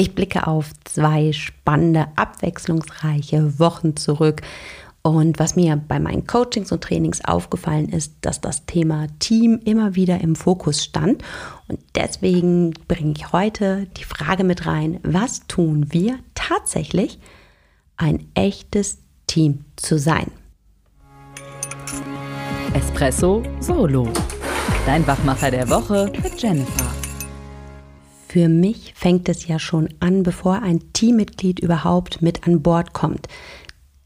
Ich blicke auf zwei spannende, abwechslungsreiche Wochen zurück. Und was mir bei meinen Coachings und Trainings aufgefallen ist, dass das Thema Team immer wieder im Fokus stand. Und deswegen bringe ich heute die Frage mit rein, was tun wir tatsächlich, ein echtes Team zu sein? Espresso Solo. Dein Wachmacher der Woche mit Jennifer. Für mich fängt es ja schon an, bevor ein Teammitglied überhaupt mit an Bord kommt.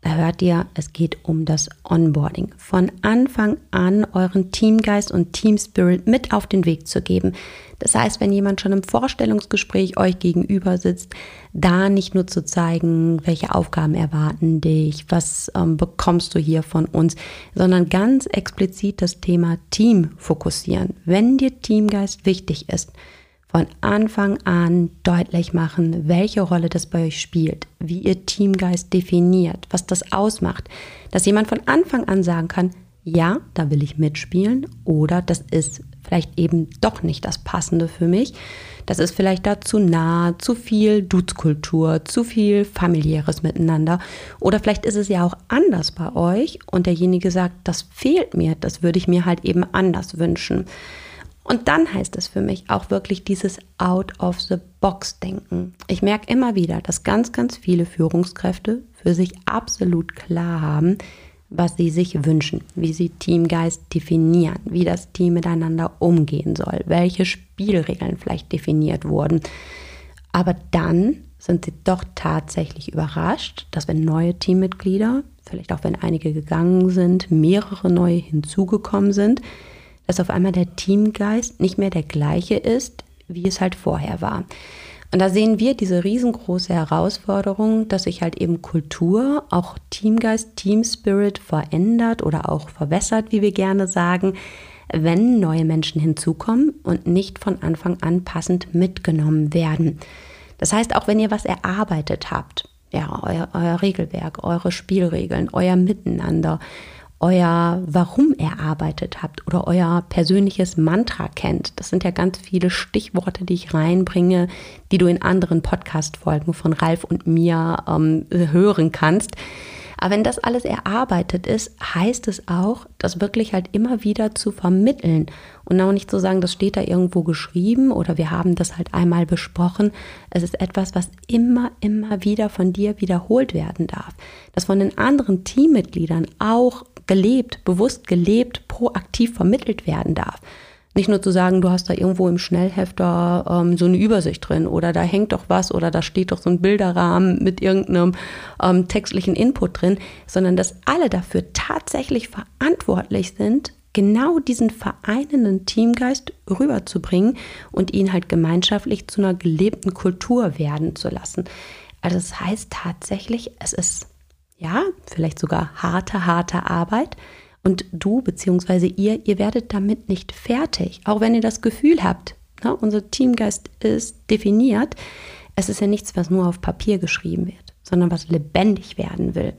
Da hört ihr, es geht um das Onboarding. Von Anfang an euren Teamgeist und Teamspirit mit auf den Weg zu geben. Das heißt, wenn jemand schon im Vorstellungsgespräch euch gegenüber sitzt, da nicht nur zu zeigen, welche Aufgaben erwarten dich, was ähm, bekommst du hier von uns, sondern ganz explizit das Thema Team fokussieren. Wenn dir Teamgeist wichtig ist, von Anfang an deutlich machen, welche Rolle das bei euch spielt, wie ihr Teamgeist definiert, was das ausmacht, dass jemand von Anfang an sagen kann, ja, da will ich mitspielen oder das ist vielleicht eben doch nicht das Passende für mich. Das ist vielleicht da zu nah, zu viel Duzkultur, zu viel familiäres Miteinander. Oder vielleicht ist es ja auch anders bei euch und derjenige sagt, das fehlt mir, das würde ich mir halt eben anders wünschen. Und dann heißt es für mich auch wirklich dieses Out-of-the-Box-Denken. Ich merke immer wieder, dass ganz, ganz viele Führungskräfte für sich absolut klar haben, was sie sich wünschen, wie sie Teamgeist definieren, wie das Team miteinander umgehen soll, welche Spielregeln vielleicht definiert wurden. Aber dann sind sie doch tatsächlich überrascht, dass wenn neue Teammitglieder, vielleicht auch wenn einige gegangen sind, mehrere neue hinzugekommen sind, dass auf einmal der Teamgeist nicht mehr der gleiche ist, wie es halt vorher war. Und da sehen wir diese riesengroße Herausforderung, dass sich halt eben Kultur, auch Teamgeist, Teamspirit verändert oder auch verwässert, wie wir gerne sagen, wenn neue Menschen hinzukommen und nicht von Anfang an passend mitgenommen werden. Das heißt, auch wenn ihr was erarbeitet habt, ja, euer, euer Regelwerk, eure Spielregeln, euer Miteinander, euer Warum erarbeitet habt oder euer persönliches Mantra kennt. Das sind ja ganz viele Stichworte, die ich reinbringe, die du in anderen Podcast-Folgen von Ralf und mir ähm, hören kannst. Aber wenn das alles erarbeitet ist, heißt es auch, das wirklich halt immer wieder zu vermitteln und auch nicht zu sagen, das steht da irgendwo geschrieben oder wir haben das halt einmal besprochen. Es ist etwas, was immer, immer wieder von dir wiederholt werden darf. Das von den anderen Teammitgliedern auch gelebt, bewusst gelebt, proaktiv vermittelt werden darf. Nicht nur zu sagen, du hast da irgendwo im Schnellhefter ähm, so eine Übersicht drin oder da hängt doch was oder da steht doch so ein Bilderrahmen mit irgendeinem ähm, textlichen Input drin, sondern dass alle dafür tatsächlich verantwortlich sind, genau diesen vereinenden Teamgeist rüberzubringen und ihn halt gemeinschaftlich zu einer gelebten Kultur werden zu lassen. Also das heißt tatsächlich, es ist ja, vielleicht sogar harte, harte Arbeit. Und du bzw. ihr, ihr werdet damit nicht fertig. Auch wenn ihr das Gefühl habt, ne, unser Teamgeist ist definiert. Es ist ja nichts, was nur auf Papier geschrieben wird, sondern was lebendig werden will.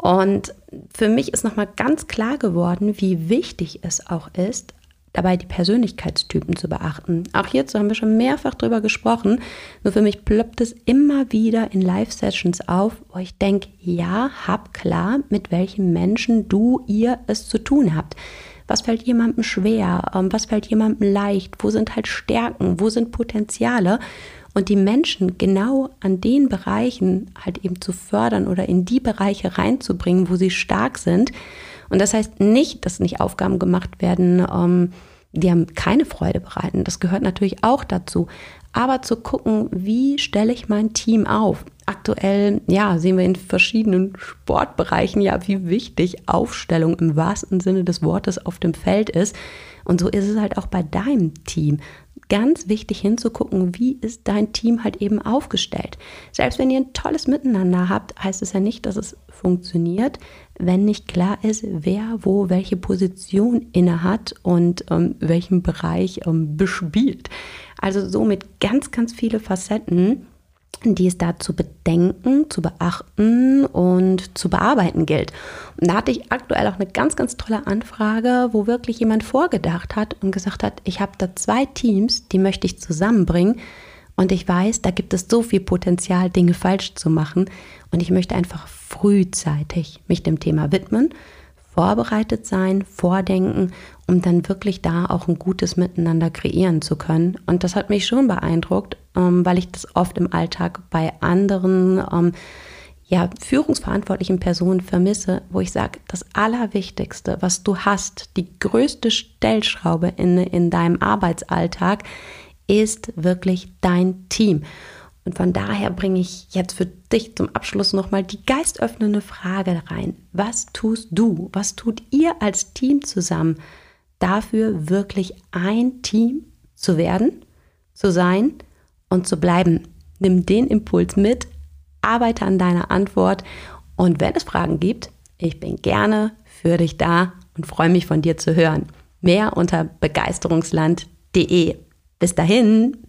Und für mich ist nochmal ganz klar geworden, wie wichtig es auch ist, dabei die Persönlichkeitstypen zu beachten. Auch hierzu haben wir schon mehrfach drüber gesprochen. Nur für mich ploppt es immer wieder in Live-Sessions auf, wo ich denke, ja, hab klar, mit welchen Menschen du, ihr es zu tun habt. Was fällt jemandem schwer? Ähm, was fällt jemandem leicht? Wo sind halt Stärken? Wo sind Potenziale? Und die Menschen genau an den Bereichen halt eben zu fördern oder in die Bereiche reinzubringen, wo sie stark sind und das heißt nicht, dass nicht Aufgaben gemacht werden, ähm, die haben keine Freude bereiten. Das gehört natürlich auch dazu. Aber zu gucken, wie stelle ich mein Team auf? Aktuell, ja, sehen wir in verschiedenen Sportbereichen ja, wie wichtig Aufstellung im wahrsten Sinne des Wortes auf dem Feld ist. Und so ist es halt auch bei deinem Team ganz wichtig hinzugucken, wie ist dein Team halt eben aufgestellt. Selbst wenn ihr ein tolles Miteinander habt, heißt es ja nicht, dass es funktioniert, wenn nicht klar ist, wer wo welche Position inne hat und ähm, welchen Bereich ähm, bespielt. Also somit ganz, ganz viele Facetten die es da zu bedenken, zu beachten und zu bearbeiten gilt. Und da hatte ich aktuell auch eine ganz, ganz tolle Anfrage, wo wirklich jemand vorgedacht hat und gesagt hat, ich habe da zwei Teams, die möchte ich zusammenbringen Und ich weiß, da gibt es so viel Potenzial, Dinge falsch zu machen. Und ich möchte einfach frühzeitig mich dem Thema widmen, vorbereitet sein, vordenken, um dann wirklich da auch ein gutes Miteinander kreieren zu können. Und das hat mich schon beeindruckt, ähm, weil ich das oft im Alltag bei anderen ähm, ja, führungsverantwortlichen Personen vermisse, wo ich sage, das Allerwichtigste, was du hast, die größte Stellschraube in, in deinem Arbeitsalltag, ist wirklich dein Team. Und von daher bringe ich jetzt für dich zum Abschluss nochmal die geistöffnende Frage rein. Was tust du? Was tut ihr als Team zusammen dafür, wirklich ein Team zu werden, zu sein und zu bleiben? Nimm den Impuls mit, arbeite an deiner Antwort und wenn es Fragen gibt, ich bin gerne für dich da und freue mich von dir zu hören. Mehr unter begeisterungsland.de. Bis dahin!